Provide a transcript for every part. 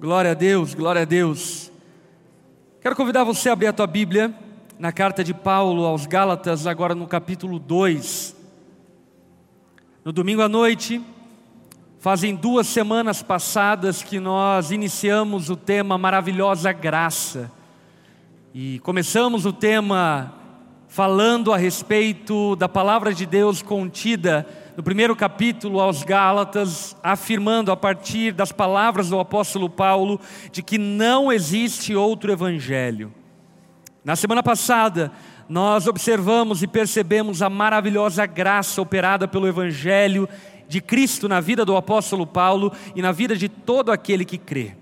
Glória a Deus, glória a Deus. Quero convidar você a abrir a tua Bíblia na carta de Paulo aos Gálatas, agora no capítulo 2. No domingo à noite, fazem duas semanas passadas que nós iniciamos o tema Maravilhosa Graça. E começamos o tema falando a respeito da palavra de Deus contida no primeiro capítulo aos Gálatas, afirmando a partir das palavras do apóstolo Paulo de que não existe outro evangelho. Na semana passada, nós observamos e percebemos a maravilhosa graça operada pelo evangelho de Cristo na vida do apóstolo Paulo e na vida de todo aquele que crê.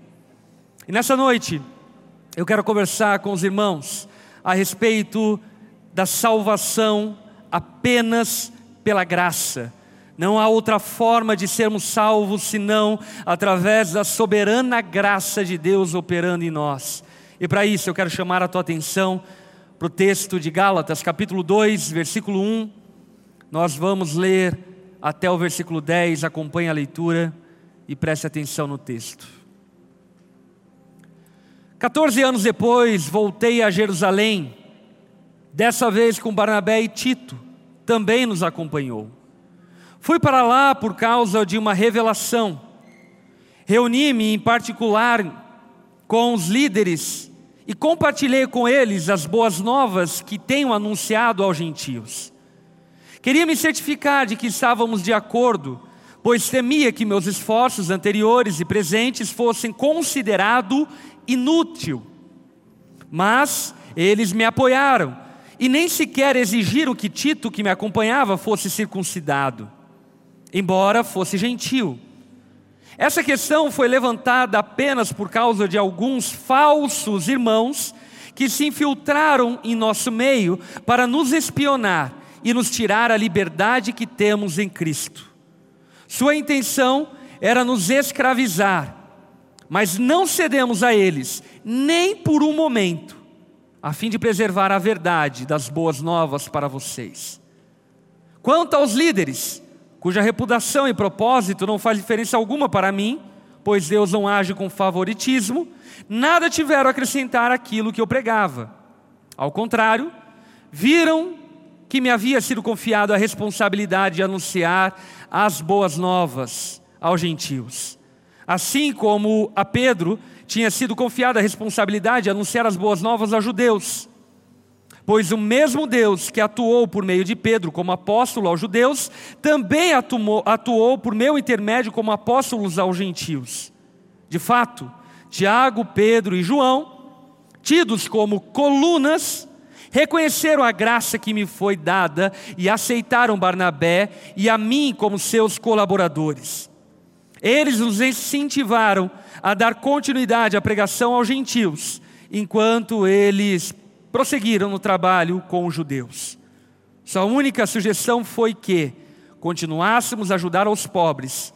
E nessa noite, eu quero conversar com os irmãos a respeito da salvação apenas pela graça não há outra forma de sermos salvos senão através da soberana graça de Deus operando em nós. E para isso eu quero chamar a tua atenção para o texto de Gálatas, capítulo 2, versículo 1. Nós vamos ler até o versículo 10, acompanhe a leitura e preste atenção no texto. 14 anos depois, voltei a Jerusalém, dessa vez com Barnabé e Tito, também nos acompanhou. Fui para lá por causa de uma revelação. Reuni-me em particular com os líderes e compartilhei com eles as boas novas que tenho anunciado aos gentios. Queria me certificar de que estávamos de acordo, pois temia que meus esforços anteriores e presentes fossem considerados inútil. Mas eles me apoiaram e nem sequer exigiram que Tito, que me acompanhava, fosse circuncidado embora fosse gentil. Essa questão foi levantada apenas por causa de alguns falsos irmãos que se infiltraram em nosso meio para nos espionar e nos tirar a liberdade que temos em Cristo. Sua intenção era nos escravizar, mas não cedemos a eles, nem por um momento, a fim de preservar a verdade das boas novas para vocês. Quanto aos líderes, cuja reputação e propósito não faz diferença alguma para mim, pois Deus não age com favoritismo, nada tiveram a acrescentar aquilo que eu pregava. Ao contrário, viram que me havia sido confiado a responsabilidade de anunciar as boas novas aos gentios. Assim como a Pedro tinha sido confiada a responsabilidade de anunciar as boas novas aos judeus. Pois o mesmo Deus que atuou por meio de Pedro como apóstolo aos judeus, também atuou, atuou por meu intermédio como apóstolos aos gentios. De fato, Tiago, Pedro e João, tidos como colunas, reconheceram a graça que me foi dada e aceitaram Barnabé e a mim como seus colaboradores. Eles nos incentivaram a dar continuidade à pregação aos gentios, enquanto eles prosseguiram no trabalho com os judeus. Sua única sugestão foi que continuássemos a ajudar aos pobres,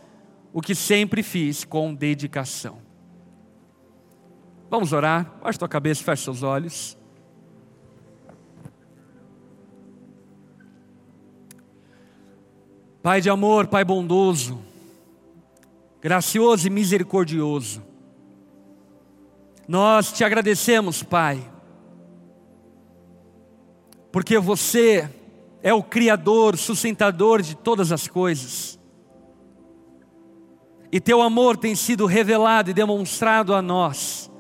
o que sempre fiz com dedicação. Vamos orar, baixa tua cabeça, feche seus olhos. Pai de amor, Pai bondoso, gracioso e misericordioso, nós te agradecemos, Pai, porque você é o Criador, sustentador de todas as coisas. E teu amor tem sido revelado e demonstrado a nós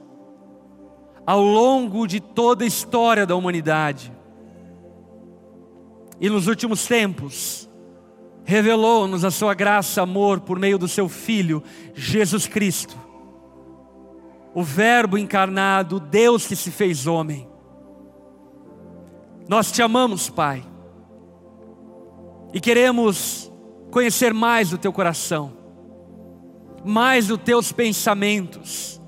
ao longo de toda a história da humanidade. E nos últimos tempos, revelou-nos a sua graça, amor, por meio do seu Filho, Jesus Cristo, o Verbo encarnado, Deus que se fez homem. Nós te amamos, Pai, e queremos conhecer mais do teu coração, mais dos teus pensamentos,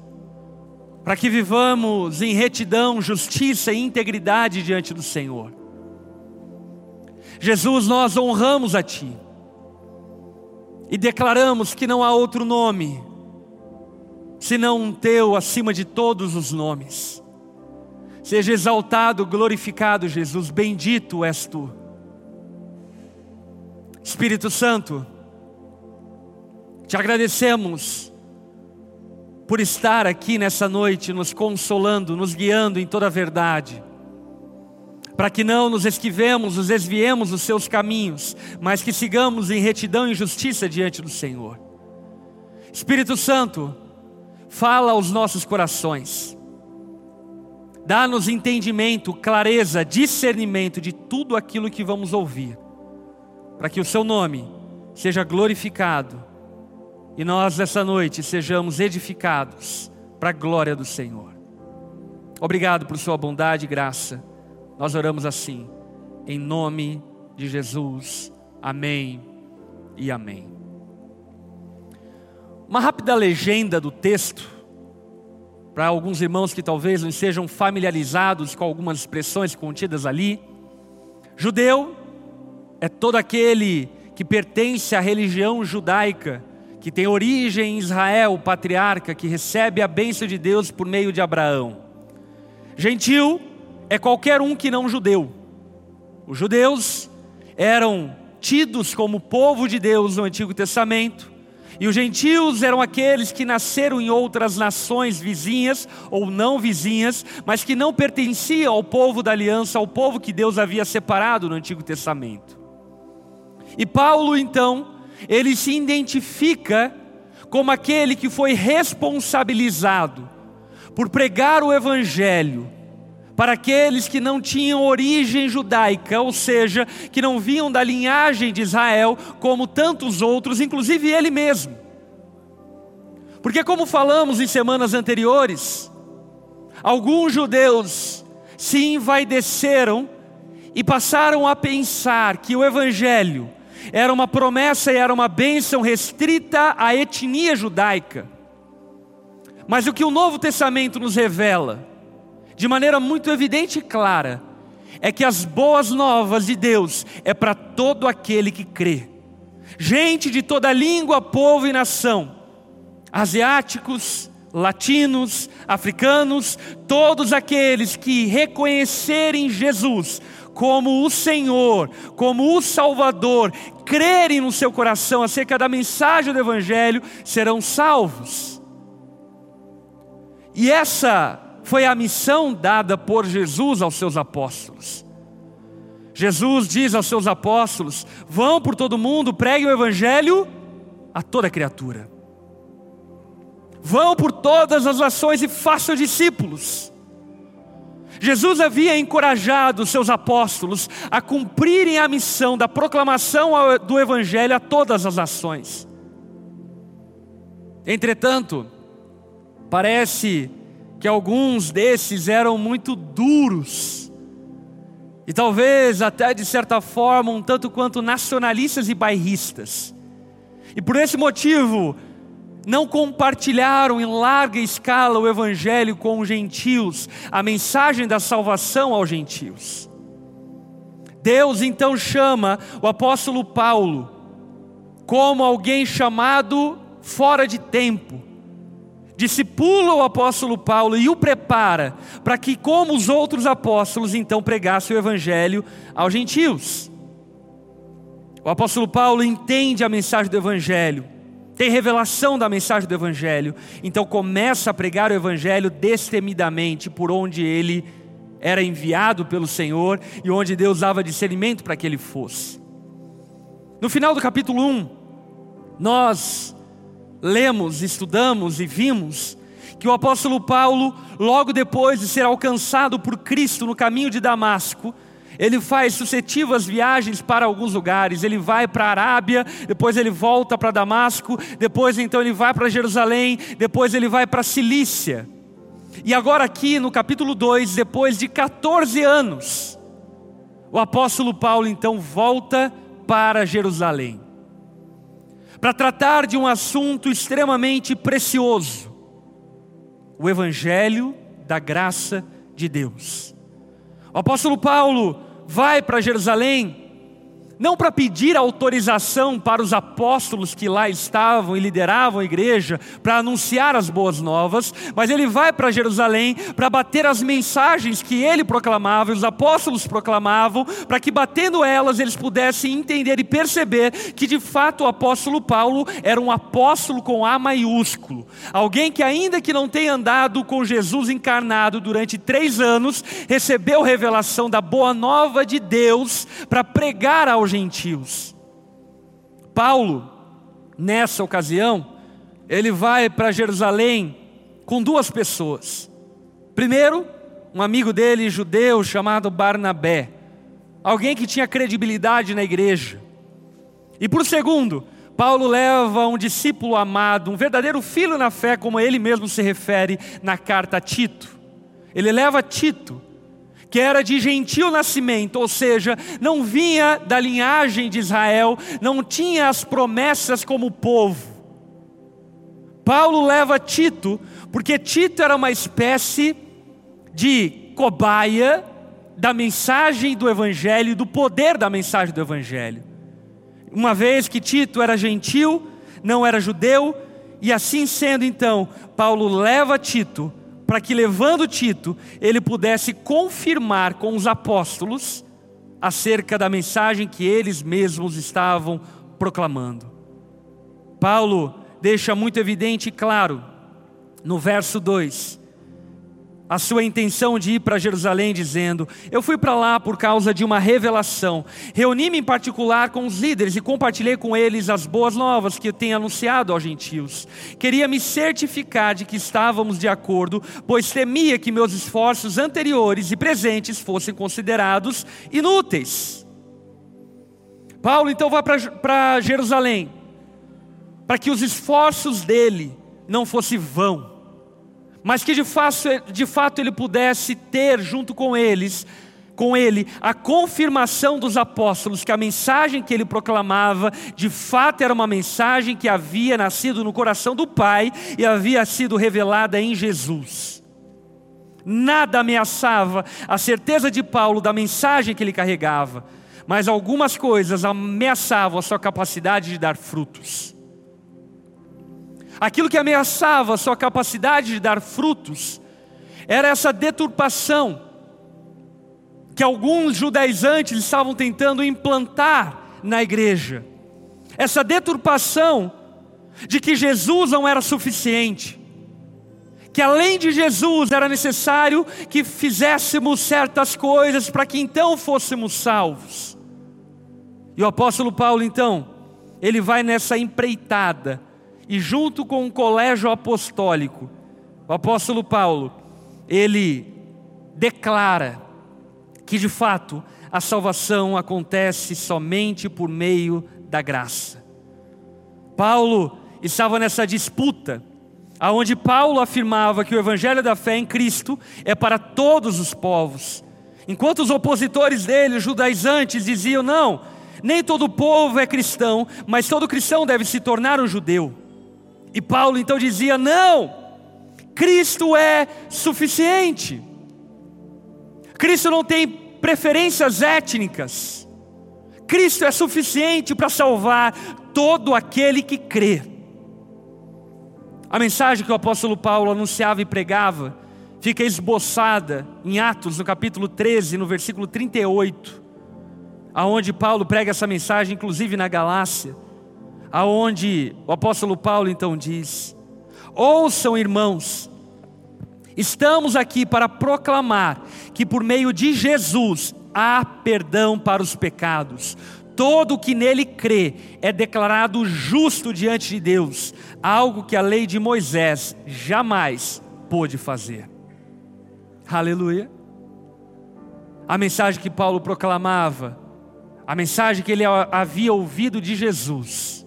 para que vivamos em retidão, justiça e integridade diante do Senhor. Jesus, nós honramos a Ti e declaramos que não há outro nome senão um Teu acima de todos os nomes. Seja exaltado, glorificado, Jesus, bendito és tu. Espírito Santo, te agradecemos por estar aqui nessa noite, nos consolando, nos guiando em toda a verdade, para que não nos esquivemos, nos desviemos dos seus caminhos, mas que sigamos em retidão e justiça diante do Senhor. Espírito Santo, fala aos nossos corações, dá-nos entendimento, clareza, discernimento de tudo aquilo que vamos ouvir, para que o Seu nome seja glorificado e nós, nessa noite, sejamos edificados para a glória do Senhor. Obrigado por Sua bondade e graça. Nós oramos assim, em nome de Jesus. Amém e amém. Uma rápida legenda do texto, para alguns irmãos que talvez não sejam familiarizados com algumas expressões contidas ali. Judeu é todo aquele que pertence à religião judaica que tem origem em Israel, o patriarca que recebe a bênção de Deus por meio de Abraão. Gentil é qualquer um que não judeu. Os judeus eram tidos como povo de Deus no Antigo Testamento, e os gentios eram aqueles que nasceram em outras nações vizinhas ou não vizinhas, mas que não pertenciam ao povo da aliança, ao povo que Deus havia separado no Antigo Testamento. E Paulo, então, ele se identifica como aquele que foi responsabilizado por pregar o Evangelho para aqueles que não tinham origem judaica, ou seja, que não vinham da linhagem de Israel, como tantos outros, inclusive ele mesmo. Porque, como falamos em semanas anteriores, alguns judeus se envaideceram e passaram a pensar que o Evangelho era uma promessa e era uma bênção restrita à etnia judaica. Mas o que o Novo Testamento nos revela, de maneira muito evidente e clara, é que as boas novas de Deus é para todo aquele que crê. Gente de toda língua, povo e nação, asiáticos, latinos, africanos, todos aqueles que reconhecerem Jesus como o Senhor, como o Salvador, crerem no seu coração acerca da mensagem do Evangelho, serão salvos. E essa foi a missão dada por Jesus aos seus apóstolos. Jesus diz aos seus apóstolos: vão por todo mundo, preguem o Evangelho a toda criatura. Vão por todas as nações e façam discípulos. Jesus havia encorajado seus apóstolos a cumprirem a missão da proclamação do Evangelho a todas as nações. Entretanto, parece que alguns desses eram muito duros, e talvez até de certa forma um tanto quanto nacionalistas e bairristas. E por esse motivo, não compartilharam em larga escala o evangelho com os gentios, a mensagem da salvação aos gentios. Deus então chama o apóstolo Paulo como alguém chamado fora de tempo. Discipula o apóstolo Paulo e o prepara para que, como os outros apóstolos, então pregasse o evangelho aos gentios. O apóstolo Paulo entende a mensagem do evangelho tem revelação da mensagem do Evangelho, então começa a pregar o Evangelho destemidamente por onde ele era enviado pelo Senhor e onde Deus dava discernimento para que ele fosse. No final do capítulo 1, nós lemos, estudamos e vimos que o apóstolo Paulo, logo depois de ser alcançado por Cristo no caminho de Damasco, ele faz sucessivas viagens para alguns lugares. Ele vai para a Arábia, depois ele volta para Damasco, depois então ele vai para Jerusalém, depois ele vai para Cilícia. E agora, aqui no capítulo 2, depois de 14 anos, o apóstolo Paulo então volta para Jerusalém para tratar de um assunto extremamente precioso: o Evangelho da graça de Deus. O apóstolo Paulo vai para Jerusalém não para pedir autorização para os apóstolos que lá estavam e lideravam a igreja, para anunciar as boas novas, mas ele vai para Jerusalém para bater as mensagens que ele proclamava e os apóstolos proclamavam, para que batendo elas eles pudessem entender e perceber que de fato o apóstolo Paulo era um apóstolo com A maiúsculo, alguém que, ainda que não tenha andado com Jesus encarnado durante três anos, recebeu revelação da boa nova de Deus para pregar ao aos gentios. Paulo, nessa ocasião, ele vai para Jerusalém com duas pessoas. Primeiro, um amigo dele, judeu, chamado Barnabé, alguém que tinha credibilidade na igreja. E por segundo, Paulo leva um discípulo amado, um verdadeiro filho na fé, como ele mesmo se refere na carta a Tito. Ele leva Tito, que era de gentil nascimento, ou seja, não vinha da linhagem de Israel, não tinha as promessas como povo. Paulo leva Tito, porque Tito era uma espécie de cobaia da mensagem do Evangelho, do poder da mensagem do Evangelho. Uma vez que Tito era gentil, não era judeu, e assim sendo, então, Paulo leva Tito para que, levando Tito, ele pudesse confirmar com os apóstolos acerca da mensagem que eles mesmos estavam proclamando. Paulo deixa muito evidente e claro, no verso 2, a sua intenção de ir para Jerusalém, dizendo: Eu fui para lá por causa de uma revelação. Reuni-me em particular com os líderes e compartilhei com eles as boas novas que eu tenho anunciado aos gentios. Queria me certificar de que estávamos de acordo, pois temia que meus esforços anteriores e presentes fossem considerados inúteis. Paulo então vai para Jerusalém, para que os esforços dele não fossem vão mas que de fato, de fato ele pudesse ter junto com eles, com ele, a confirmação dos apóstolos que a mensagem que ele proclamava, de fato era uma mensagem que havia nascido no coração do Pai e havia sido revelada em Jesus. Nada ameaçava a certeza de Paulo da mensagem que ele carregava, mas algumas coisas ameaçavam a sua capacidade de dar frutos. Aquilo que ameaçava a sua capacidade de dar frutos era essa deturpação que alguns judaizantes estavam tentando implantar na igreja. Essa deturpação de que Jesus não era suficiente, que além de Jesus era necessário que fizéssemos certas coisas para que então fôssemos salvos. E o apóstolo Paulo, então, ele vai nessa empreitada e junto com o colégio apostólico, o apóstolo Paulo, ele declara que de fato a salvação acontece somente por meio da graça. Paulo estava nessa disputa, aonde Paulo afirmava que o evangelho da fé em Cristo é para todos os povos, enquanto os opositores dele, os judaizantes, diziam: não, nem todo povo é cristão, mas todo cristão deve se tornar um judeu. E Paulo então dizia: não, Cristo é suficiente. Cristo não tem preferências étnicas. Cristo é suficiente para salvar todo aquele que crê. A mensagem que o apóstolo Paulo anunciava e pregava fica esboçada em Atos, no capítulo 13, no versículo 38, aonde Paulo prega essa mensagem, inclusive na Galácia aonde o apóstolo Paulo então diz: Ouçam, irmãos, estamos aqui para proclamar que por meio de Jesus há perdão para os pecados. Todo que nele crê é declarado justo diante de Deus, algo que a lei de Moisés jamais pôde fazer. Aleluia. A mensagem que Paulo proclamava, a mensagem que ele havia ouvido de Jesus,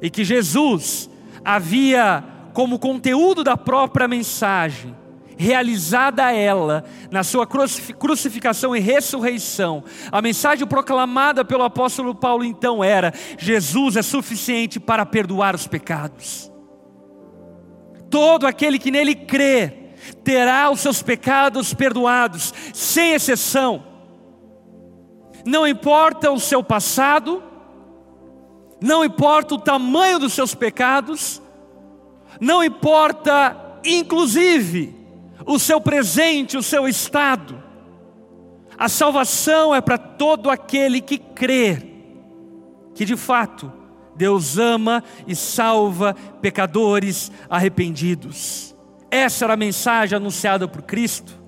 e que Jesus havia como conteúdo da própria mensagem, realizada ela na sua crucificação e ressurreição. A mensagem proclamada pelo apóstolo Paulo então era: Jesus é suficiente para perdoar os pecados. Todo aquele que nele crê terá os seus pecados perdoados, sem exceção. não importa o seu passado, não importa o tamanho dos seus pecados, não importa, inclusive, o seu presente, o seu estado. A salvação é para todo aquele que crê que de fato Deus ama e salva pecadores arrependidos. Essa era a mensagem anunciada por Cristo.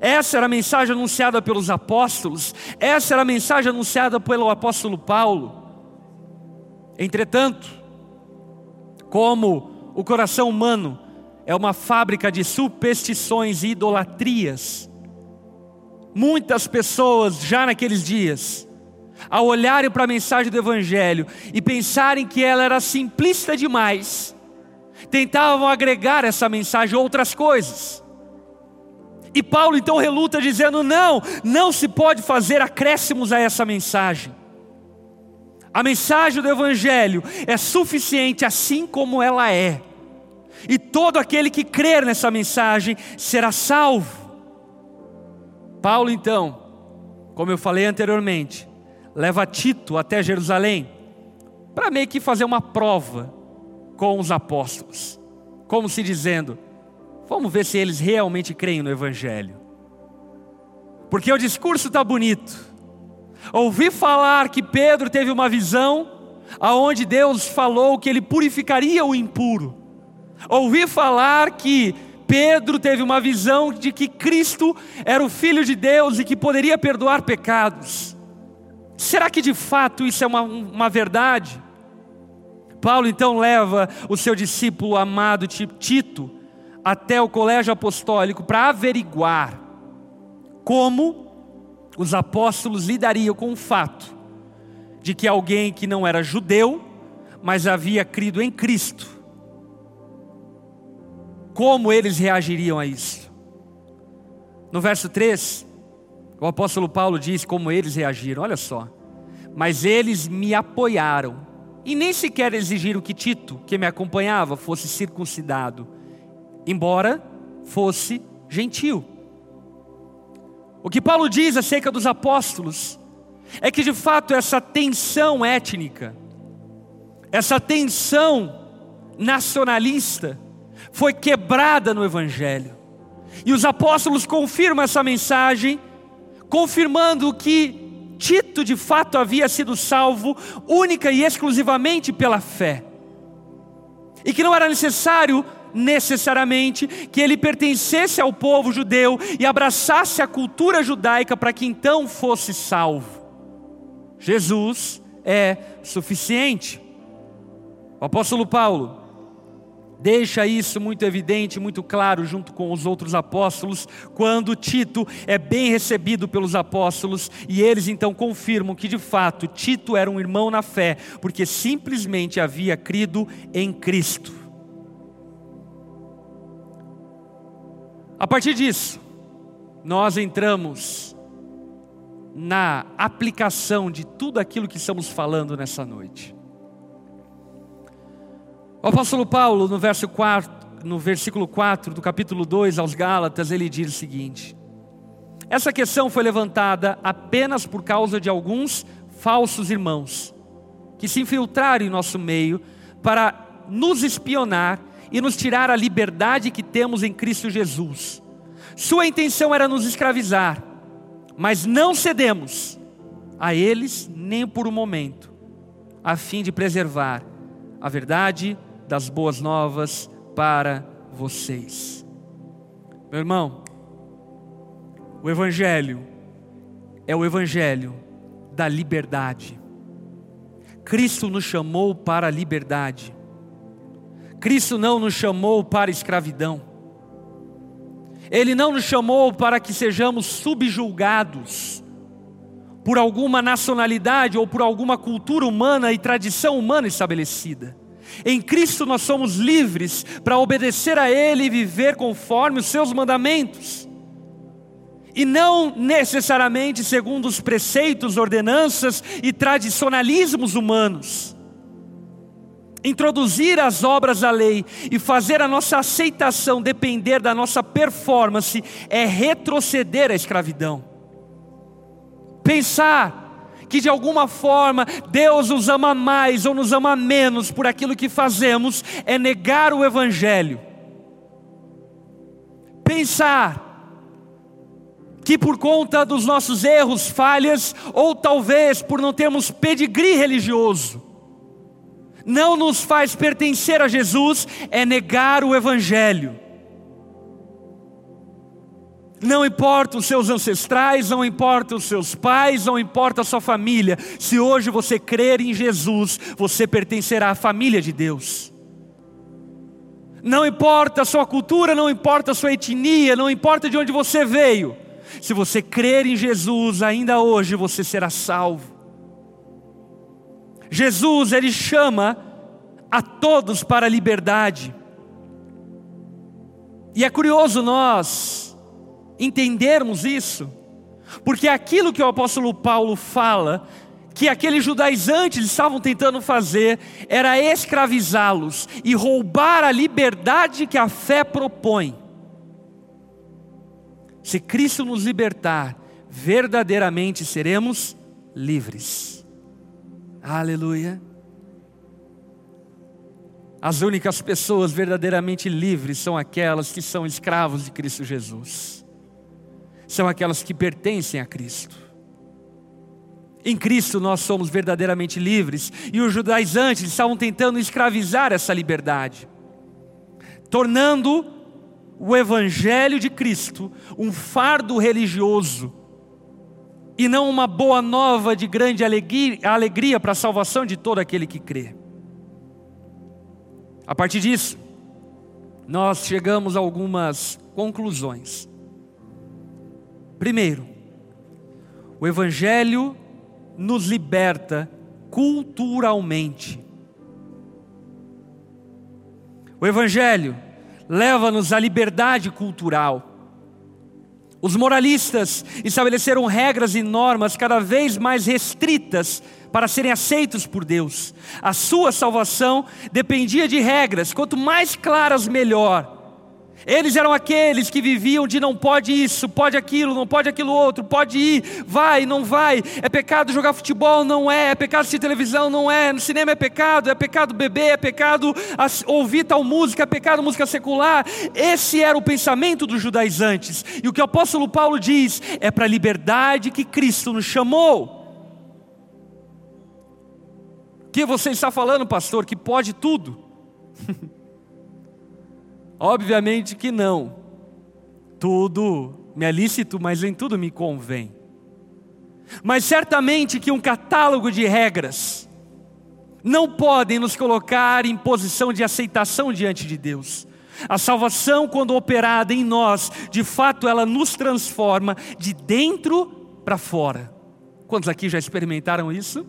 Essa era a mensagem anunciada pelos apóstolos. Essa era a mensagem anunciada pelo apóstolo Paulo. Entretanto, como o coração humano é uma fábrica de superstições e idolatrias, muitas pessoas já naqueles dias, ao olharem para a mensagem do Evangelho e pensarem que ela era simplista demais, tentavam agregar essa mensagem a outras coisas. E Paulo então reluta dizendo: não, não se pode fazer acréscimos a essa mensagem. A mensagem do Evangelho é suficiente assim como ela é, e todo aquele que crer nessa mensagem será salvo. Paulo, então, como eu falei anteriormente, leva Tito até Jerusalém para meio que fazer uma prova com os apóstolos, como se dizendo: vamos ver se eles realmente creem no Evangelho, porque o discurso está bonito, Ouvi falar que Pedro teve uma visão aonde Deus falou que ele purificaria o impuro. Ouvi falar que Pedro teve uma visão de que Cristo era o Filho de Deus e que poderia perdoar pecados. Será que de fato isso é uma, uma verdade? Paulo então leva o seu discípulo amado Tito até o colégio apostólico para averiguar como os apóstolos lidariam com o fato de que alguém que não era judeu, mas havia crido em Cristo, como eles reagiriam a isso? No verso 3, o apóstolo Paulo diz como eles reagiram, olha só. Mas eles me apoiaram e nem sequer exigiram que Tito, que me acompanhava, fosse circuncidado, embora fosse gentil. O que Paulo diz acerca dos apóstolos é que de fato essa tensão étnica, essa tensão nacionalista, foi quebrada no Evangelho. E os apóstolos confirmam essa mensagem, confirmando que Tito de fato havia sido salvo única e exclusivamente pela fé. E que não era necessário necessariamente que ele pertencesse ao povo judeu e abraçasse a cultura judaica para que então fosse salvo. Jesus é suficiente. O apóstolo Paulo deixa isso muito evidente, muito claro, junto com os outros apóstolos, quando Tito é bem recebido pelos apóstolos e eles então confirmam que de fato Tito era um irmão na fé, porque simplesmente havia crido em Cristo. A partir disso, nós entramos na aplicação de tudo aquilo que estamos falando nessa noite. O apóstolo Paulo, no, verso 4, no versículo 4 do capítulo 2 aos Gálatas, ele diz o seguinte: Essa questão foi levantada apenas por causa de alguns falsos irmãos que se infiltraram em nosso meio para nos espionar e nos tirar a liberdade que temos em Cristo Jesus. Sua intenção era nos escravizar, mas não cedemos a eles nem por um momento, a fim de preservar a verdade das boas novas para vocês. Meu irmão, o Evangelho é o Evangelho da liberdade. Cristo nos chamou para a liberdade. Cristo não nos chamou para escravidão. Ele não nos chamou para que sejamos subjulgados por alguma nacionalidade ou por alguma cultura humana e tradição humana estabelecida. Em Cristo nós somos livres para obedecer a Ele e viver conforme os seus mandamentos. E não necessariamente segundo os preceitos, ordenanças e tradicionalismos humanos introduzir as obras da lei e fazer a nossa aceitação depender da nossa performance é retroceder à escravidão. Pensar que de alguma forma Deus nos ama mais ou nos ama menos por aquilo que fazemos é negar o Evangelho. Pensar que por conta dos nossos erros, falhas, ou talvez por não termos pedigree religioso, não nos faz pertencer a Jesus, é negar o Evangelho. Não importa os seus ancestrais, não importa os seus pais, não importa a sua família. Se hoje você crer em Jesus, você pertencerá à família de Deus. Não importa a sua cultura, não importa a sua etnia, não importa de onde você veio. Se você crer em Jesus, ainda hoje você será salvo. Jesus, ele chama a todos para a liberdade. E é curioso nós entendermos isso, porque aquilo que o apóstolo Paulo fala, que aqueles judaizantes estavam tentando fazer, era escravizá-los e roubar a liberdade que a fé propõe. Se Cristo nos libertar, verdadeiramente seremos livres. Aleluia. As únicas pessoas verdadeiramente livres são aquelas que são escravos de Cristo Jesus são aquelas que pertencem a Cristo. Em Cristo nós somos verdadeiramente livres e os judaizantes estavam tentando escravizar essa liberdade, tornando o Evangelho de Cristo um fardo religioso e não uma boa nova de grande alegria, alegria para a salvação de todo aquele que crê. A partir disso, nós chegamos a algumas conclusões. Primeiro, o Evangelho nos liberta culturalmente. O Evangelho leva-nos à liberdade cultural. Os moralistas estabeleceram regras e normas cada vez mais restritas para serem aceitos por Deus. A sua salvação dependia de regras, quanto mais claras, melhor. Eles eram aqueles que viviam de não pode isso, pode aquilo, não pode aquilo outro, pode ir, vai, não vai. É pecado jogar futebol? Não é. É pecado assistir televisão? Não é. No cinema é pecado, é pecado beber, é pecado ouvir tal música, é pecado música secular. Esse era o pensamento dos judaizantes. E o que o apóstolo Paulo diz é para a liberdade que Cristo nos chamou. Que você está falando, pastor, que pode tudo? Obviamente que não. Tudo me é lícito, mas em tudo me convém. Mas certamente que um catálogo de regras não podem nos colocar em posição de aceitação diante de Deus. A salvação, quando operada em nós, de fato ela nos transforma de dentro para fora. Quantos aqui já experimentaram isso?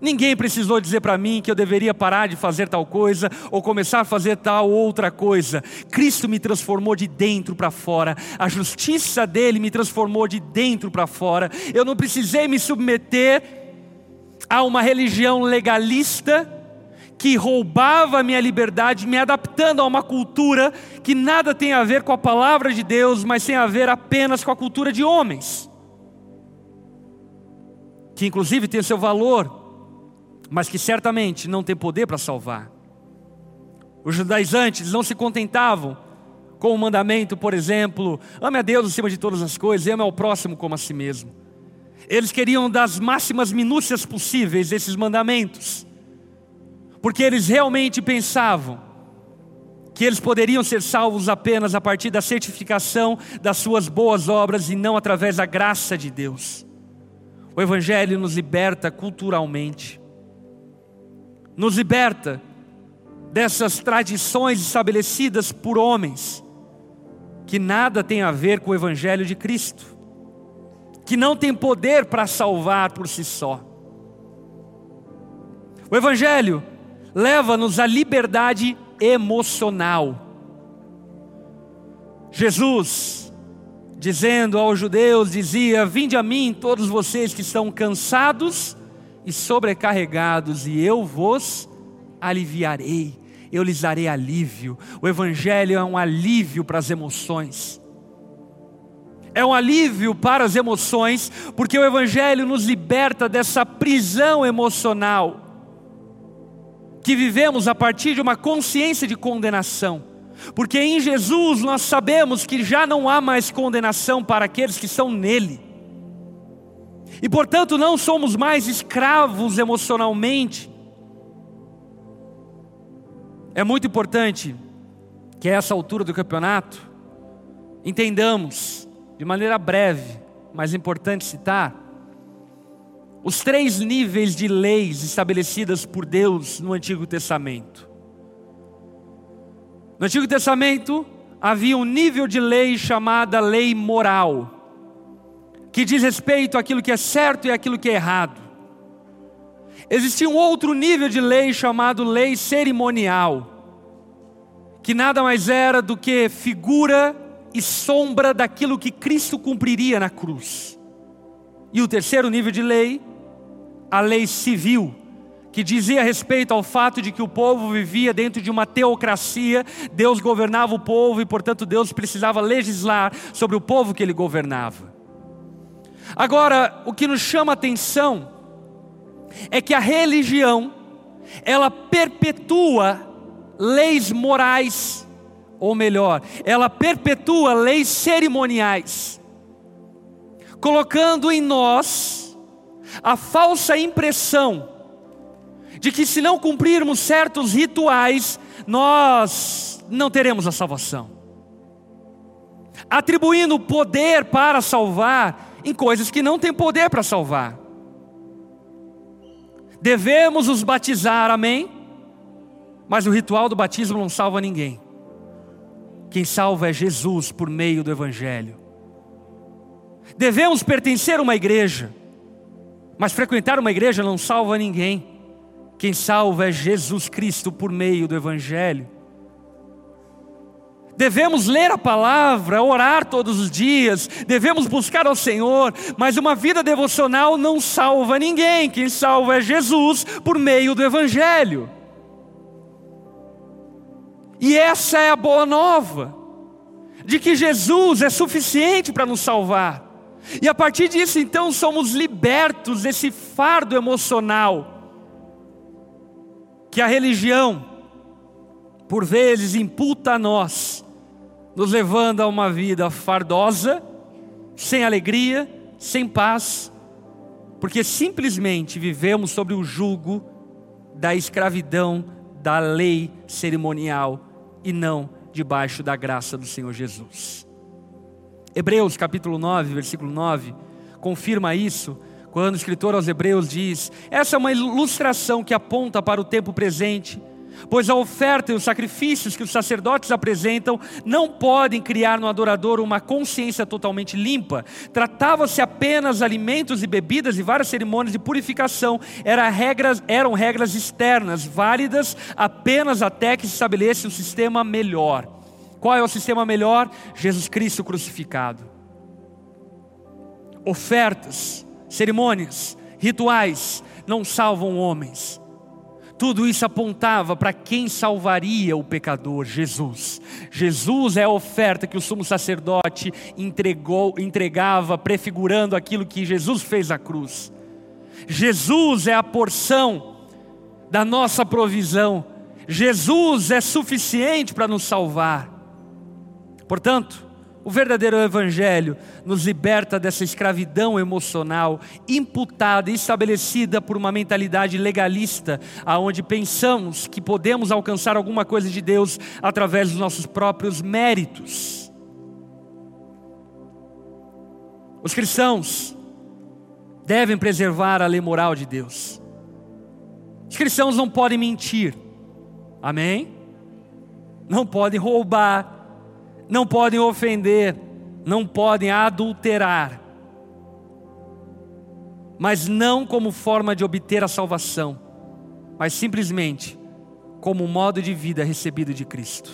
Ninguém precisou dizer para mim que eu deveria parar de fazer tal coisa ou começar a fazer tal outra coisa. Cristo me transformou de dentro para fora. A justiça dele me transformou de dentro para fora. Eu não precisei me submeter a uma religião legalista que roubava a minha liberdade, me adaptando a uma cultura que nada tem a ver com a palavra de Deus, mas tem a ver apenas com a cultura de homens. Que inclusive tem seu valor mas que certamente não tem poder para salvar. Os judaizantes não se contentavam com o mandamento, por exemplo, ame a Deus acima de todas as coisas e ame ao próximo como a si mesmo. Eles queriam das máximas minúcias possíveis esses mandamentos, porque eles realmente pensavam que eles poderiam ser salvos apenas a partir da certificação das suas boas obras e não através da graça de Deus. O Evangelho nos liberta culturalmente nos liberta dessas tradições estabelecidas por homens, que nada tem a ver com o Evangelho de Cristo, que não tem poder para salvar por si só. O Evangelho leva-nos à liberdade emocional. Jesus, dizendo aos judeus, dizia: Vinde a mim, todos vocês que estão cansados e sobrecarregados, e eu vos aliviarei, eu lhes darei alívio. O Evangelho é um alívio para as emoções, é um alívio para as emoções, porque o Evangelho nos liberta dessa prisão emocional que vivemos a partir de uma consciência de condenação. Porque em Jesus nós sabemos que já não há mais condenação para aqueles que estão nele. E portanto não somos mais escravos emocionalmente. É muito importante que a essa altura do campeonato entendamos de maneira breve, mas importante citar, os três níveis de leis estabelecidas por Deus no Antigo Testamento. No Antigo Testamento havia um nível de lei chamada lei moral, que diz respeito àquilo que é certo e àquilo que é errado. Existia um outro nível de lei chamado lei cerimonial, que nada mais era do que figura e sombra daquilo que Cristo cumpriria na cruz. E o terceiro nível de lei, a lei civil, que dizia respeito ao fato de que o povo vivia dentro de uma teocracia, Deus governava o povo e, portanto, Deus precisava legislar sobre o povo que ele governava. Agora, o que nos chama a atenção é que a religião, ela perpetua leis morais ou melhor, ela perpetua leis cerimoniais, colocando em nós a falsa impressão de que se não cumprirmos certos rituais, nós não teremos a salvação. Atribuindo poder para salvar em coisas que não têm poder para salvar. Devemos os batizar, amém? Mas o ritual do batismo não salva ninguém. Quem salva é Jesus por meio do Evangelho. Devemos pertencer a uma igreja, mas frequentar uma igreja não salva ninguém. Quem salva é Jesus Cristo por meio do Evangelho. Devemos ler a palavra, orar todos os dias, devemos buscar ao Senhor, mas uma vida devocional não salva ninguém. Quem salva é Jesus por meio do Evangelho. E essa é a boa nova, de que Jesus é suficiente para nos salvar. E a partir disso, então, somos libertos desse fardo emocional que a religião, por vezes, imputa a nós, nos levando a uma vida fardosa, sem alegria, sem paz, porque simplesmente vivemos sobre o jugo da escravidão da lei cerimonial e não debaixo da graça do Senhor Jesus. Hebreus capítulo 9, versículo 9, confirma isso quando o escritor aos Hebreus diz: essa é uma ilustração que aponta para o tempo presente pois a oferta e os sacrifícios que os sacerdotes apresentam não podem criar no adorador uma consciência totalmente limpa. Tratava-se apenas de alimentos e bebidas e várias cerimônias de purificação, eram regras, eram regras externas, válidas apenas até que se estabelecesse um sistema melhor. Qual é o sistema melhor? Jesus Cristo crucificado. Ofertas, cerimônias, rituais não salvam homens tudo isso apontava para quem salvaria o pecador, Jesus. Jesus é a oferta que o sumo sacerdote entregou, entregava, prefigurando aquilo que Jesus fez à cruz. Jesus é a porção da nossa provisão. Jesus é suficiente para nos salvar. Portanto, o verdadeiro Evangelho nos liberta dessa escravidão emocional imputada e estabelecida por uma mentalidade legalista, aonde pensamos que podemos alcançar alguma coisa de Deus através dos nossos próprios méritos. Os cristãos devem preservar a lei moral de Deus. Os cristãos não podem mentir, amém? Não podem roubar, não podem ofender, não podem adulterar, mas não como forma de obter a salvação, mas simplesmente como modo de vida recebido de Cristo.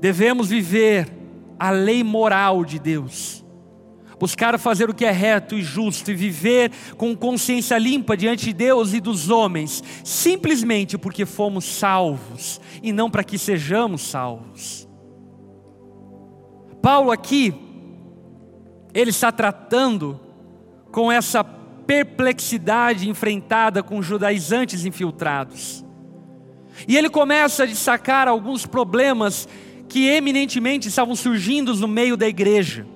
Devemos viver a lei moral de Deus, buscar fazer o que é reto e justo e viver com consciência limpa diante de Deus e dos homens, simplesmente porque fomos salvos e não para que sejamos salvos. Paulo aqui, ele está tratando com essa perplexidade enfrentada com judaizantes infiltrados. E ele começa a destacar alguns problemas que eminentemente estavam surgindo no meio da igreja.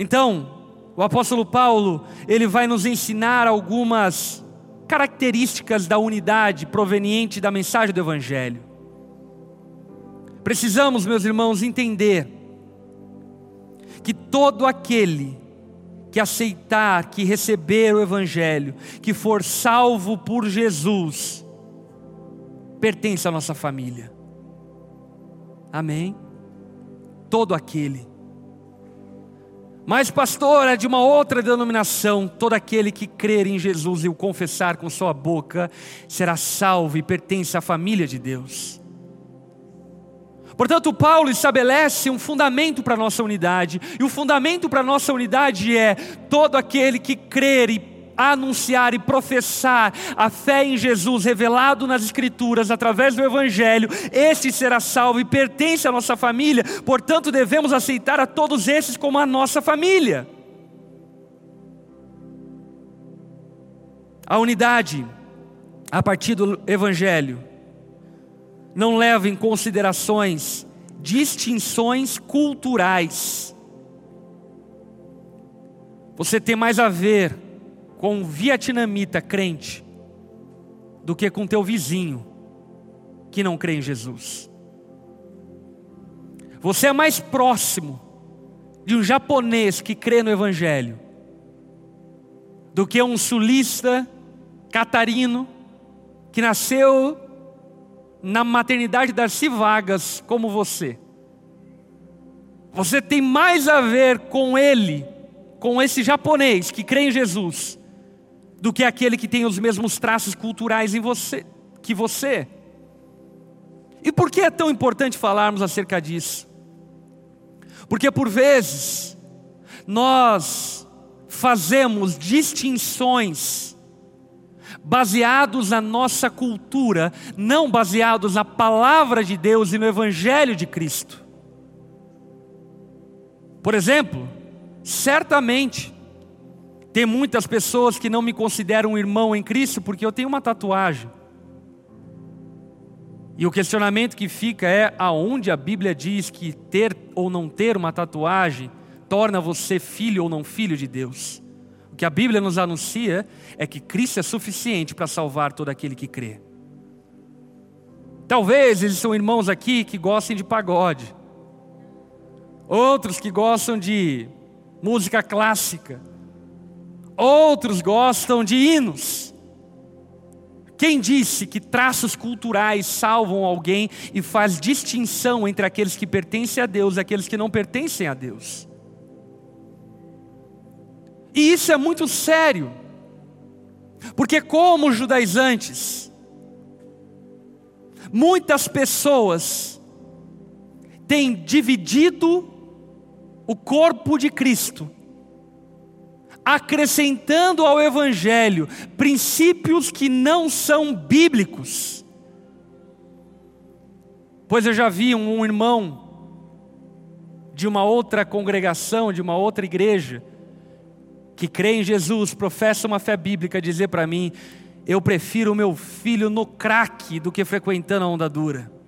Então, o apóstolo Paulo, ele vai nos ensinar algumas características da unidade proveniente da mensagem do evangelho. Precisamos, meus irmãos, entender que todo aquele que aceitar, que receber o Evangelho, que for salvo por Jesus, pertence à nossa família. Amém? Todo aquele. Mas, pastor, é de uma outra denominação. Todo aquele que crer em Jesus e o confessar com sua boca será salvo e pertence à família de Deus. Portanto, Paulo estabelece um fundamento para a nossa unidade, e o fundamento para a nossa unidade é todo aquele que crer e anunciar e professar a fé em Jesus revelado nas Escrituras através do Evangelho, este será salvo e pertence à nossa família, portanto, devemos aceitar a todos esses como a nossa família. A unidade, a partir do Evangelho, não leva em considerações distinções culturais. Você tem mais a ver com um vietnamita crente do que com teu vizinho que não crê em Jesus. Você é mais próximo de um japonês que crê no Evangelho do que um sulista catarino que nasceu na maternidade Darcy Vagas como você. Você tem mais a ver com ele, com esse japonês que crê em Jesus, do que aquele que tem os mesmos traços culturais em você, que você. E por que é tão importante falarmos acerca disso? Porque por vezes nós fazemos distinções baseados na nossa cultura, não baseados na palavra de Deus e no Evangelho de Cristo. Por exemplo, certamente, tem muitas pessoas que não me consideram irmão em Cristo porque eu tenho uma tatuagem. E o questionamento que fica é aonde a Bíblia diz que ter ou não ter uma tatuagem torna você filho ou não filho de Deus que a Bíblia nos anuncia é que Cristo é suficiente para salvar todo aquele que crê. Talvez existam irmãos aqui que gostem de pagode, outros que gostam de música clássica, outros gostam de hinos. Quem disse que traços culturais salvam alguém e faz distinção entre aqueles que pertencem a Deus e aqueles que não pertencem a Deus? E isso é muito sério, porque, como os judaizantes, muitas pessoas têm dividido o corpo de Cristo, acrescentando ao Evangelho princípios que não são bíblicos. Pois eu já vi um irmão de uma outra congregação, de uma outra igreja, que crê em Jesus, professa uma fé bíblica, dizer para mim: eu prefiro o meu filho no crack do que frequentando a onda dura.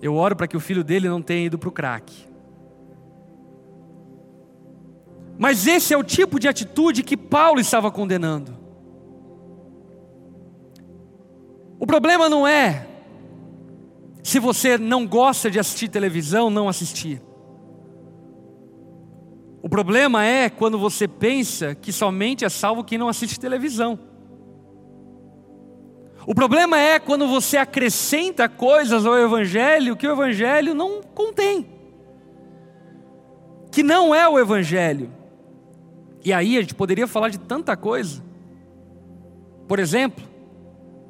Eu oro para que o filho dele não tenha ido para o crack. Mas esse é o tipo de atitude que Paulo estava condenando. O problema não é se você não gosta de assistir televisão, não assistir. O problema é quando você pensa que somente é salvo quem não assiste televisão. O problema é quando você acrescenta coisas ao Evangelho que o Evangelho não contém, que não é o Evangelho. E aí a gente poderia falar de tanta coisa. Por exemplo,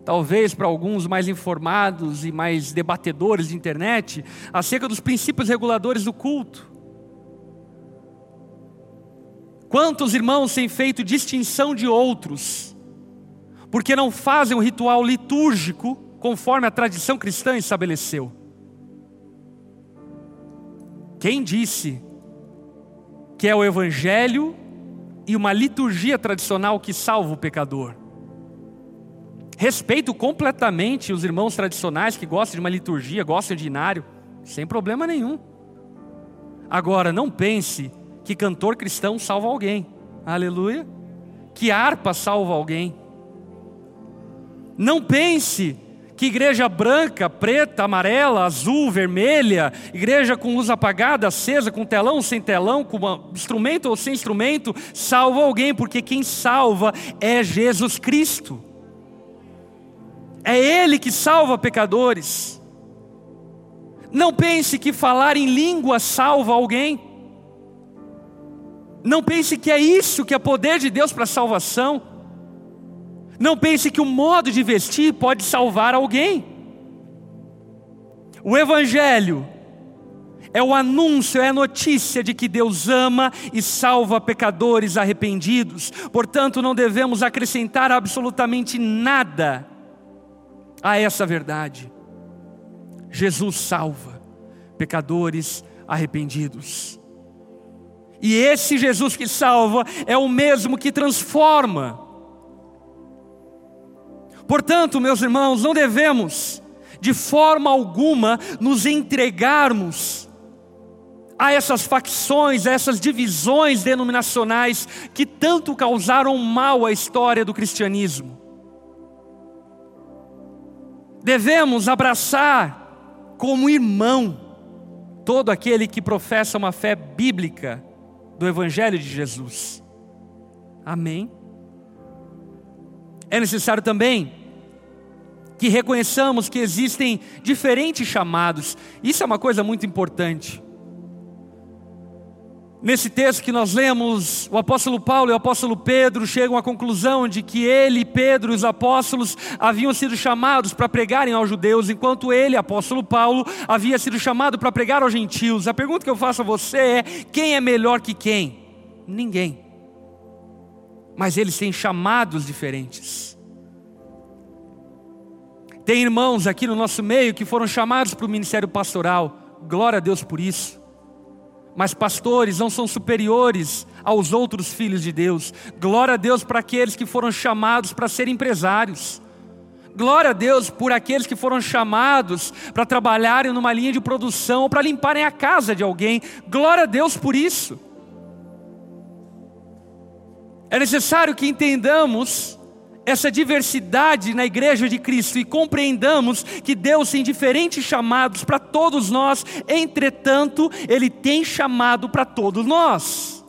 talvez para alguns mais informados e mais debatedores de internet, acerca dos princípios reguladores do culto. Quantos irmãos têm feito distinção de outros porque não fazem o ritual litúrgico conforme a tradição cristã estabeleceu. Quem disse que é o Evangelho e uma liturgia tradicional que salva o pecador? Respeito completamente os irmãos tradicionais que gostam de uma liturgia, gostam de inário, sem problema nenhum. Agora, não pense que cantor cristão salva alguém, aleluia, que harpa salva alguém. Não pense que igreja branca, preta, amarela, azul, vermelha, igreja com luz apagada, acesa, com telão, sem telão, com instrumento ou sem instrumento, salva alguém, porque quem salva é Jesus Cristo. É Ele que salva pecadores. Não pense que falar em língua salva alguém. Não pense que é isso que é poder de Deus para salvação. Não pense que o modo de vestir pode salvar alguém. O Evangelho é o anúncio, é a notícia de que Deus ama e salva pecadores arrependidos. Portanto, não devemos acrescentar absolutamente nada a essa verdade. Jesus salva pecadores arrependidos. E esse Jesus que salva é o mesmo que transforma. Portanto, meus irmãos, não devemos, de forma alguma, nos entregarmos a essas facções, a essas divisões denominacionais que tanto causaram mal à história do cristianismo. Devemos abraçar como irmão todo aquele que professa uma fé bíblica do Evangelho de Jesus. Amém? É necessário também que reconheçamos que existem diferentes chamados. Isso é uma coisa muito importante. Nesse texto que nós lemos, o apóstolo Paulo e o apóstolo Pedro chegam à conclusão de que ele, Pedro e os apóstolos haviam sido chamados para pregarem aos judeus, enquanto ele, apóstolo Paulo, havia sido chamado para pregar aos gentios. A pergunta que eu faço a você é: quem é melhor que quem? Ninguém. Mas eles têm chamados diferentes. Tem irmãos aqui no nosso meio que foram chamados para o ministério pastoral, glória a Deus por isso. Mas pastores não são superiores aos outros filhos de Deus. Glória a Deus para aqueles que foram chamados para ser empresários. Glória a Deus por aqueles que foram chamados para trabalharem numa linha de produção ou para limparem a casa de alguém. Glória a Deus por isso. É necessário que entendamos essa diversidade na igreja de Cristo e compreendamos que Deus tem diferentes chamados para todos nós, entretanto, Ele tem chamado para todos nós.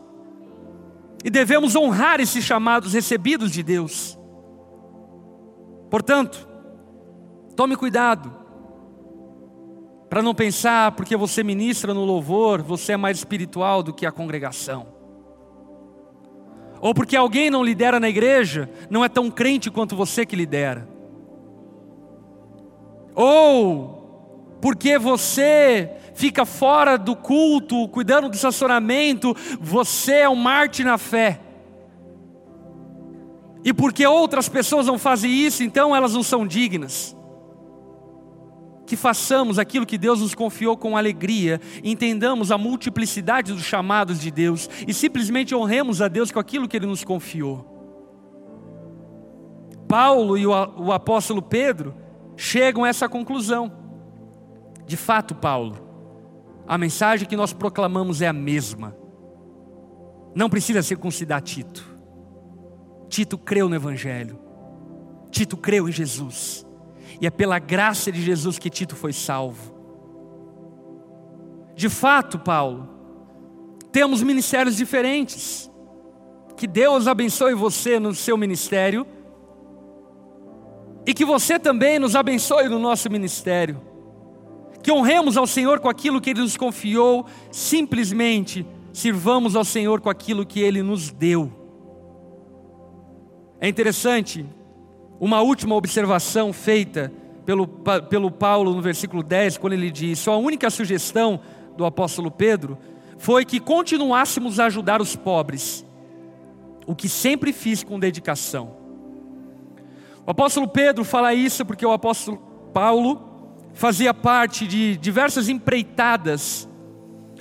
E devemos honrar esses chamados recebidos de Deus. Portanto, tome cuidado, para não pensar, porque você ministra no louvor, você é mais espiritual do que a congregação. Ou porque alguém não lidera na igreja, não é tão crente quanto você que lidera. Ou porque você fica fora do culto, cuidando do estacionamento, você é um Marte na fé. E porque outras pessoas não fazem isso, então elas não são dignas que façamos aquilo que Deus nos confiou com alegria, entendamos a multiplicidade dos chamados de Deus e simplesmente honremos a Deus com aquilo que Ele nos confiou. Paulo e o apóstolo Pedro chegam a essa conclusão. De fato, Paulo, a mensagem que nós proclamamos é a mesma. Não precisa circuncidar Tito. Tito creu no Evangelho. Tito creu em Jesus. E é pela graça de Jesus que Tito foi salvo. De fato, Paulo, temos ministérios diferentes. Que Deus abençoe você no seu ministério. E que você também nos abençoe no nosso ministério. Que honremos ao Senhor com aquilo que Ele nos confiou, simplesmente sirvamos ao Senhor com aquilo que Ele nos deu. É interessante uma última observação feita pelo, pelo Paulo no versículo 10, quando ele diz: a única sugestão do apóstolo Pedro foi que continuássemos a ajudar os pobres, o que sempre fiz com dedicação. O apóstolo Pedro fala isso porque o apóstolo Paulo fazia parte de diversas empreitadas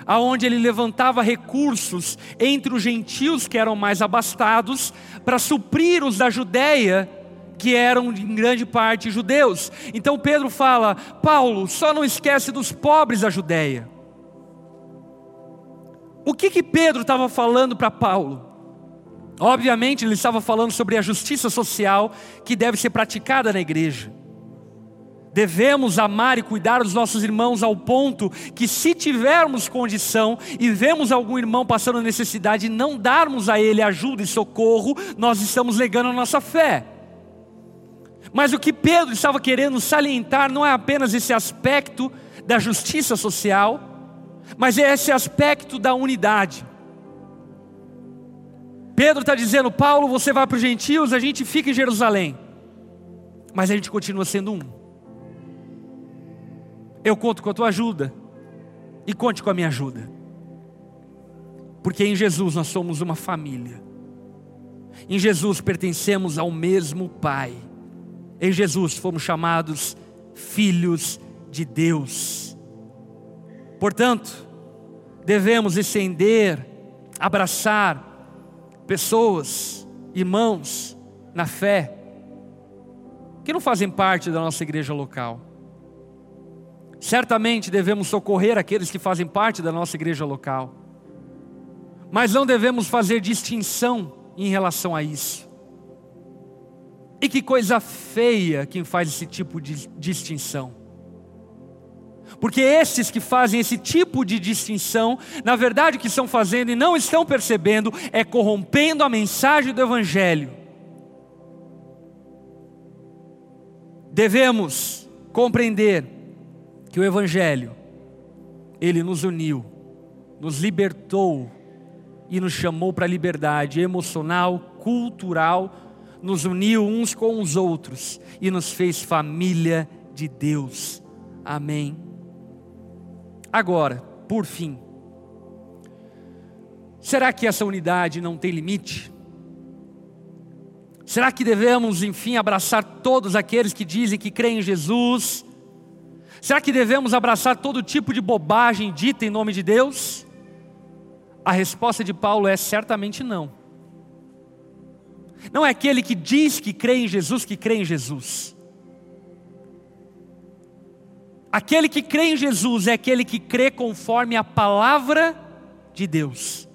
aonde ele levantava recursos entre os gentios que eram mais abastados para suprir os da Judéia que eram em grande parte judeus. Então Pedro fala: Paulo, só não esquece dos pobres da Judéia. O que que Pedro estava falando para Paulo? Obviamente, ele estava falando sobre a justiça social que deve ser praticada na igreja. Devemos amar e cuidar dos nossos irmãos ao ponto que, se tivermos condição e vemos algum irmão passando necessidade e não darmos a ele ajuda e socorro, nós estamos negando a nossa fé. Mas o que Pedro estava querendo salientar não é apenas esse aspecto da justiça social, mas é esse aspecto da unidade. Pedro está dizendo: Paulo, você vai para os gentios, a gente fica em Jerusalém, mas a gente continua sendo um. Eu conto com a tua ajuda, e conte com a minha ajuda, porque em Jesus nós somos uma família, em Jesus pertencemos ao mesmo Pai, em Jesus fomos chamados filhos de Deus. Portanto, devemos estender, abraçar, pessoas, irmãos na fé, que não fazem parte da nossa igreja local. Certamente devemos socorrer aqueles que fazem parte da nossa igreja local, mas não devemos fazer distinção em relação a isso. E que coisa feia quem faz esse tipo de distinção. Porque esses que fazem esse tipo de distinção, na verdade o que estão fazendo e não estão percebendo é corrompendo a mensagem do Evangelho. Devemos compreender que o Evangelho, ele nos uniu, nos libertou e nos chamou para a liberdade emocional, cultural, nos uniu uns com os outros e nos fez família de Deus. Amém. Agora, por fim, será que essa unidade não tem limite? Será que devemos, enfim, abraçar todos aqueles que dizem que creem em Jesus? Será que devemos abraçar todo tipo de bobagem dita em nome de Deus? A resposta de Paulo é certamente não. Não é aquele que diz que crê em Jesus que crê em Jesus. Aquele que crê em Jesus é aquele que crê conforme a palavra de Deus.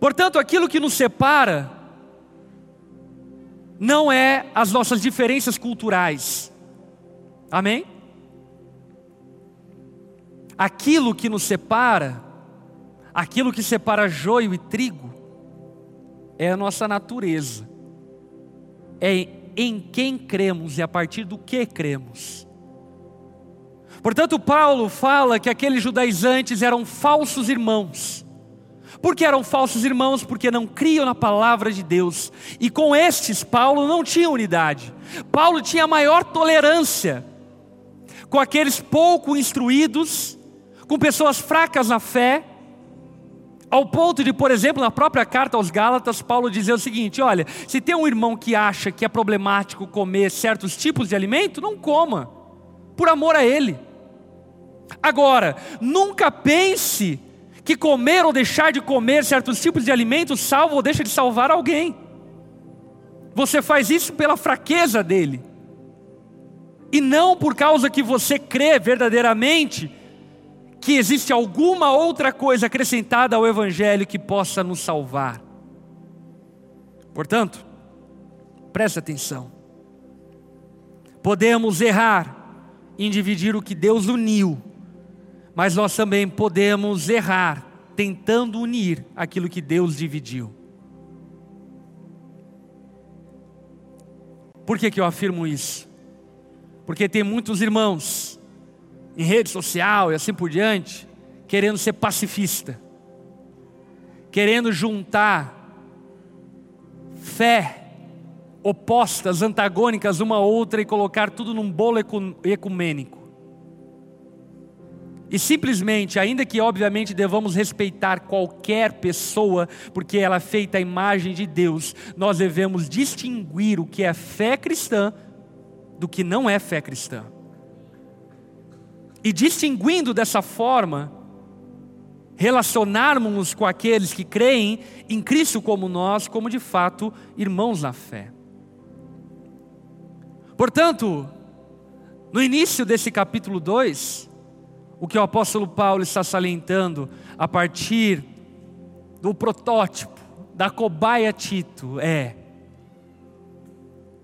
Portanto, aquilo que nos separa não é as nossas diferenças culturais. Amém? Aquilo que nos separa, aquilo que separa joio e trigo, é a nossa natureza. É em quem cremos e a partir do que cremos. Portanto, Paulo fala que aqueles judaizantes eram falsos irmãos. Por que eram falsos irmãos? Porque não criam na palavra de Deus. E com estes, Paulo não tinha unidade. Paulo tinha maior tolerância com aqueles pouco instruídos, com pessoas fracas na fé, ao ponto de, por exemplo, na própria carta aos Gálatas, Paulo dizer o seguinte: olha, se tem um irmão que acha que é problemático comer certos tipos de alimento, não coma, por amor a ele. Agora, nunca pense que comer ou deixar de comer certos tipos de alimentos salva ou deixa de salvar alguém. Você faz isso pela fraqueza dele. E não por causa que você crê verdadeiramente que existe alguma outra coisa acrescentada ao Evangelho que possa nos salvar. Portanto, preste atenção. Podemos errar em dividir o que Deus uniu mas nós também podemos errar tentando unir aquilo que Deus dividiu. Por que, que eu afirmo isso? Porque tem muitos irmãos em rede social e assim por diante, querendo ser pacifista, querendo juntar fé opostas, antagônicas uma a outra e colocar tudo num bolo ecumênico. E simplesmente, ainda que obviamente devamos respeitar qualquer pessoa, porque ela é feita à imagem de Deus, nós devemos distinguir o que é fé cristã do que não é fé cristã. E distinguindo dessa forma, relacionarmos-nos com aqueles que creem em Cristo como nós, como de fato irmãos na fé. Portanto, no início desse capítulo 2, o que o apóstolo Paulo está salientando a partir do protótipo, da cobaia Tito, é: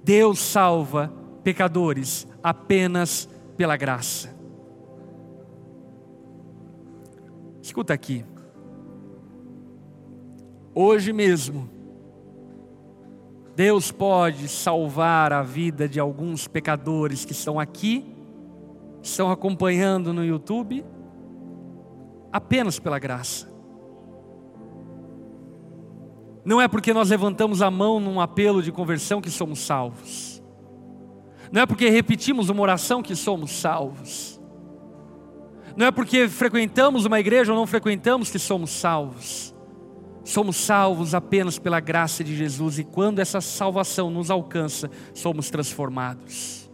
Deus salva pecadores apenas pela graça. Escuta aqui. Hoje mesmo, Deus pode salvar a vida de alguns pecadores que estão aqui estão acompanhando no YouTube, apenas pela graça. Não é porque nós levantamos a mão num apelo de conversão que somos salvos. Não é porque repetimos uma oração que somos salvos. Não é porque frequentamos uma igreja ou não frequentamos que somos salvos. Somos salvos apenas pela graça de Jesus e quando essa salvação nos alcança, somos transformados.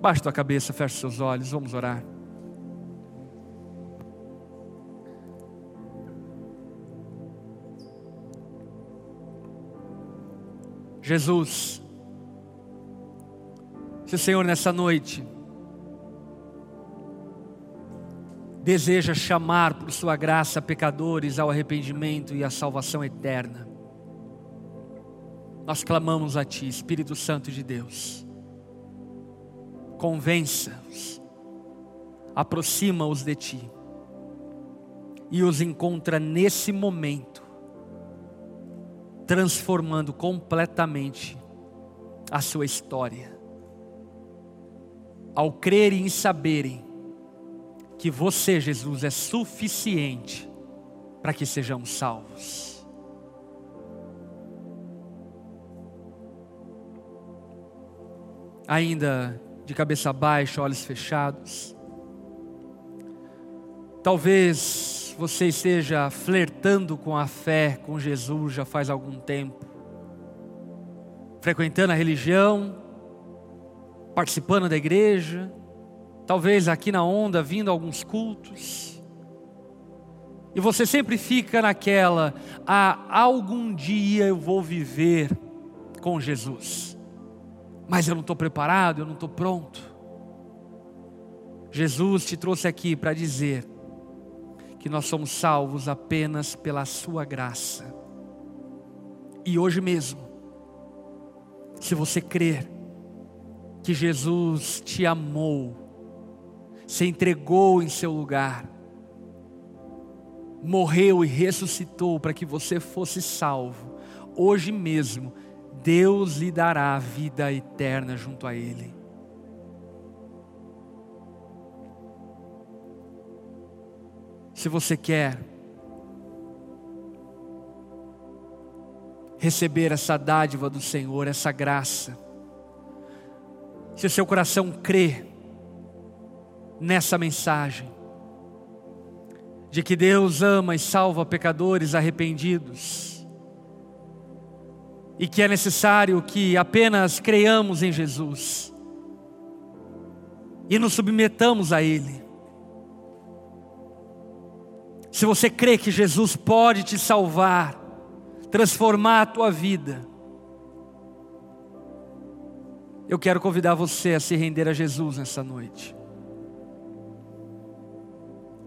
Baixe tua cabeça, feche seus olhos, vamos orar. Jesus, se Senhor nessa noite deseja chamar por Sua graça pecadores ao arrependimento e à salvação eterna, nós clamamos a Ti, Espírito Santo de Deus convença-os, aproxima-os de ti e os encontra nesse momento, transformando completamente a sua história. Ao crerem e saberem que você, Jesus, é suficiente para que sejamos salvos. Ainda de cabeça baixa, olhos fechados. Talvez você esteja flertando com a fé, com Jesus já faz algum tempo, frequentando a religião, participando da igreja, talvez aqui na onda, vindo a alguns cultos. E você sempre fica naquela, ah, algum dia eu vou viver com Jesus mas eu não estou preparado, eu não estou pronto. Jesus te trouxe aqui para dizer que nós somos salvos apenas pela Sua graça. E hoje mesmo, se você crer que Jesus te amou, se entregou em seu lugar, morreu e ressuscitou para que você fosse salvo, hoje mesmo, Deus lhe dará a vida eterna junto a Ele. Se você quer receber essa dádiva do Senhor, essa graça, se o seu coração crê nessa mensagem, de que Deus ama e salva pecadores arrependidos, e que é necessário que apenas creiamos em Jesus e nos submetamos a Ele. Se você crê que Jesus pode te salvar, transformar a tua vida, eu quero convidar você a se render a Jesus nessa noite.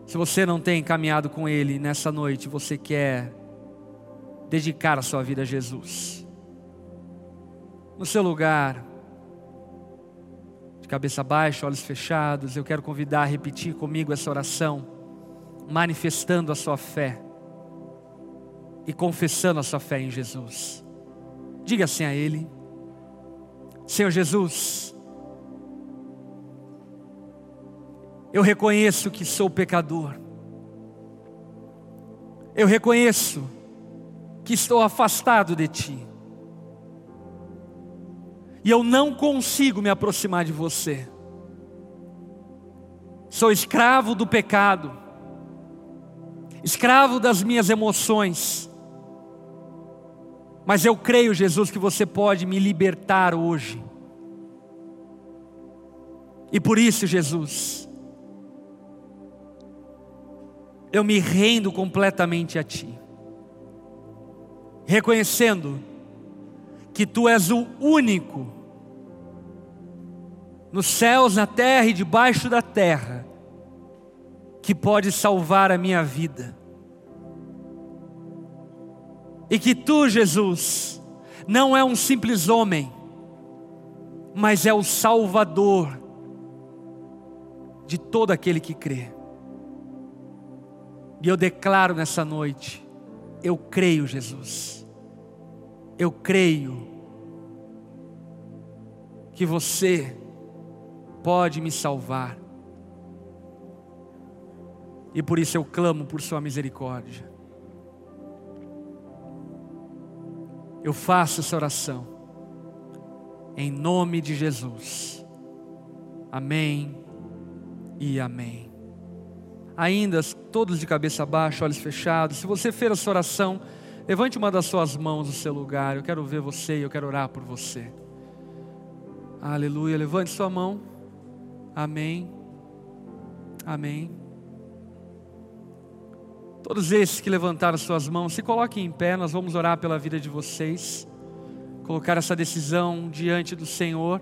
Se você não tem caminhado com Ele nessa noite, você quer dedicar a sua vida a Jesus no seu lugar, de cabeça baixa, olhos fechados, eu quero convidar a repetir comigo essa oração, manifestando a sua fé e confessando a sua fé em Jesus. Diga assim a Ele: Senhor Jesus, eu reconheço que sou pecador, eu reconheço que estou afastado de Ti e eu não consigo me aproximar de você. sou escravo do pecado, escravo das minhas emoções, mas eu creio, Jesus, que você pode me libertar hoje. E por isso, Jesus, eu me rendo completamente a Ti, reconhecendo que Tu és o único, nos céus, na terra e debaixo da terra, que pode salvar a minha vida. E que Tu, Jesus, não é um simples homem, mas é o Salvador de todo aquele que crê. E eu declaro nessa noite: eu creio, Jesus, eu creio que você pode me salvar, e por isso eu clamo por Sua misericórdia. Eu faço essa oração, em nome de Jesus. Amém e amém ainda todos de cabeça baixa, olhos fechados. Se você fez essa oração, levante uma das suas mãos no seu lugar. Eu quero ver você e eu quero orar por você. Aleluia. Levante sua mão. Amém. Amém. Todos esses que levantaram suas mãos, se coloquem em pé, nós vamos orar pela vida de vocês. Colocar essa decisão diante do Senhor.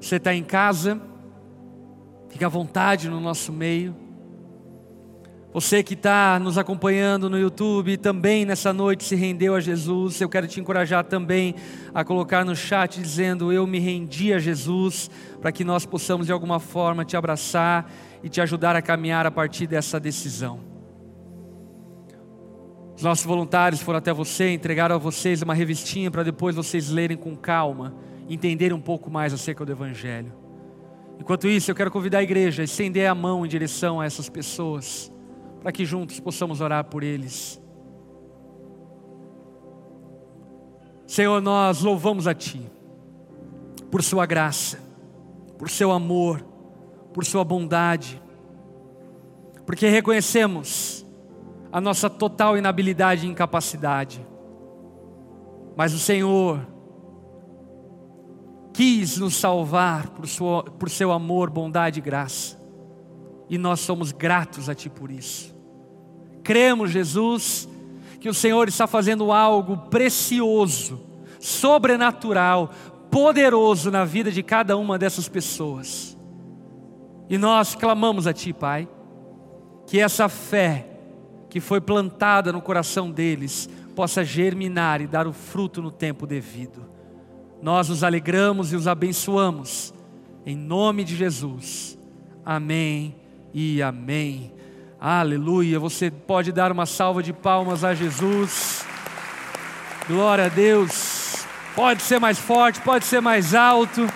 Você está em casa Fique à vontade no nosso meio. Você que está nos acompanhando no YouTube também nessa noite se rendeu a Jesus. Eu quero te encorajar também a colocar no chat dizendo: Eu me rendi a Jesus, para que nós possamos de alguma forma te abraçar e te ajudar a caminhar a partir dessa decisão. Os nossos voluntários foram até você, entregaram a vocês uma revistinha para depois vocês lerem com calma, entenderem um pouco mais acerca do Evangelho. Enquanto isso, eu quero convidar a igreja a estender a mão em direção a essas pessoas, para que juntos possamos orar por eles. Senhor, nós louvamos a Ti, por Sua graça, por Seu amor, por Sua bondade, porque reconhecemos a nossa total inabilidade e incapacidade, mas o Senhor, quis nos salvar por, sua, por seu amor, bondade e graça. E nós somos gratos a Ti por isso. Cremos, Jesus, que o Senhor está fazendo algo precioso, sobrenatural, poderoso na vida de cada uma dessas pessoas. E nós clamamos a Ti, Pai, que essa fé que foi plantada no coração deles possa germinar e dar o fruto no tempo devido. Nós os alegramos e os abençoamos, em nome de Jesus. Amém e amém. Aleluia. Você pode dar uma salva de palmas a Jesus. Glória a Deus. Pode ser mais forte, pode ser mais alto.